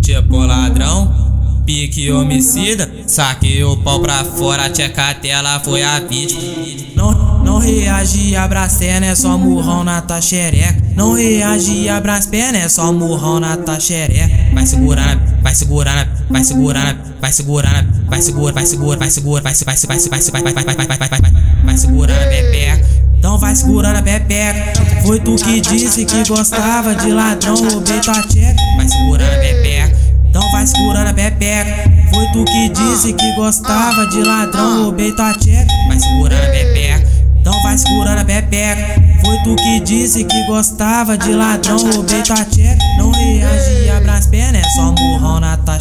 Tipo ladrão, pique homicida. Saquei o pau pra fora, tcheca tela foi a vítima. Não, não reagi, abra pernas, é só murrão na tua xereca. Não reagi, abra as pernas, é só murrão na tua xereca. Vai segurando, vai segurando, vai segurando, vai segurando, vai segura, vai segura, vai segura, vai vai vai vai vai vai vai vai vai vai vai vai vai vai segurando a pepeca. Então vai segurando a pepeca. Foi tu que disse que gostava de ladrão, roubei tua tcheca. Vai segurando a pepeca. Então vai segurando a pepeca. Foi tu que disse que gostava de ladrão, roubei tua tcheca. Vai segurando a pepeca. Então vai segurando a pepeca. Foi tu que disse que gostava de ladrão, roubei tua tcheca. Não reagi, abra as pernas, é só murrão na tua.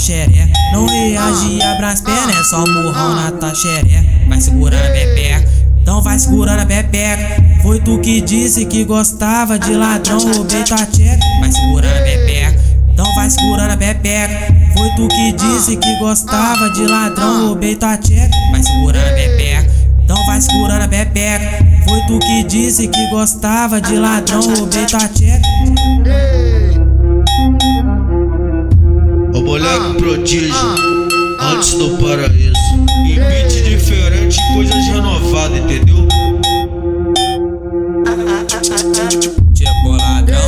Não reagi, abra as pernas, é só murrão na tua xereca. Vai segurando a pepeca. Então vai segurando a pepeca. Foi tu que disse que gostava de ladrão, roubei tua tcheca. Vai segurando a pepeca. Então vai segurando a pepeca. Foi tu que disse que gostava de ladrão, roubei tua tcheca. Vai segurando a pepeca. Então vai segurando a pepeca. Foi tu que disse que gostava de ladrão, roubei tua tcheca. O moleque prodígio, antes do paraíso. Tipo ladrão,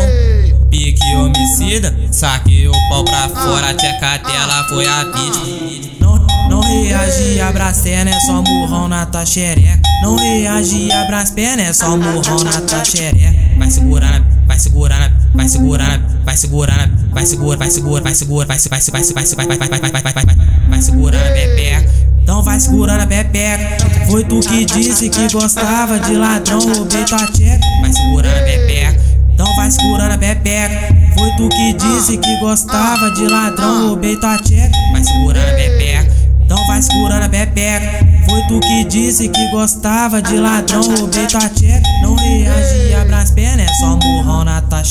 pique homicida. Saquei o pau pra fora, tcheca tela foi a vítima. Não, reagi, abra as pernas, é só murrão na tua xereca. Não reagi, abra as pernas, é só murrão na tua xereca. Vai segurando, vai segurando, vai segurando, vai segurando, vai segura, vai segura, vai segura, vai se vai se vai se vai se vai vai vai vai vai vai vai vai vai segurando a pepeca. Então vai segurando a pepeca. Foi tu que disse que gostava de ladrão, roubei tua tcheca. Vai segurando a pepeca. Então vai segurando a pepeca. Foi tu que disse que gostava de ladrão, roubei tua tcheca. Vai segurando a pepeca. Então vai segurando a pepeca. Foi tu que disse que gostava de ladrão, roubei tua tcheca. Não reagi, abra as pernas, é só murrão na tua.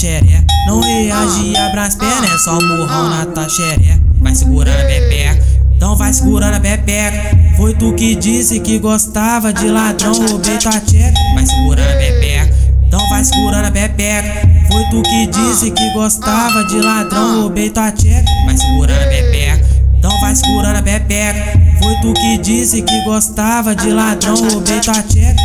Não reagi, abra as pernas, é só murrão na tua xereca. Vai segurando a pepeca. Então vai segurando a pepeca. Foi tu que disse que gostava de ladrão, roubei tua tcheca. Vai segurando a pepeca. Então vai segurando a pepeca. Foi tu que disse que gostava de ladrão, roubei tua tcheca. Vai segurando a pepeca. Então vai segurando a pepeca. Foi tu que disse que gostava de ladrão, roubei tua tcheca.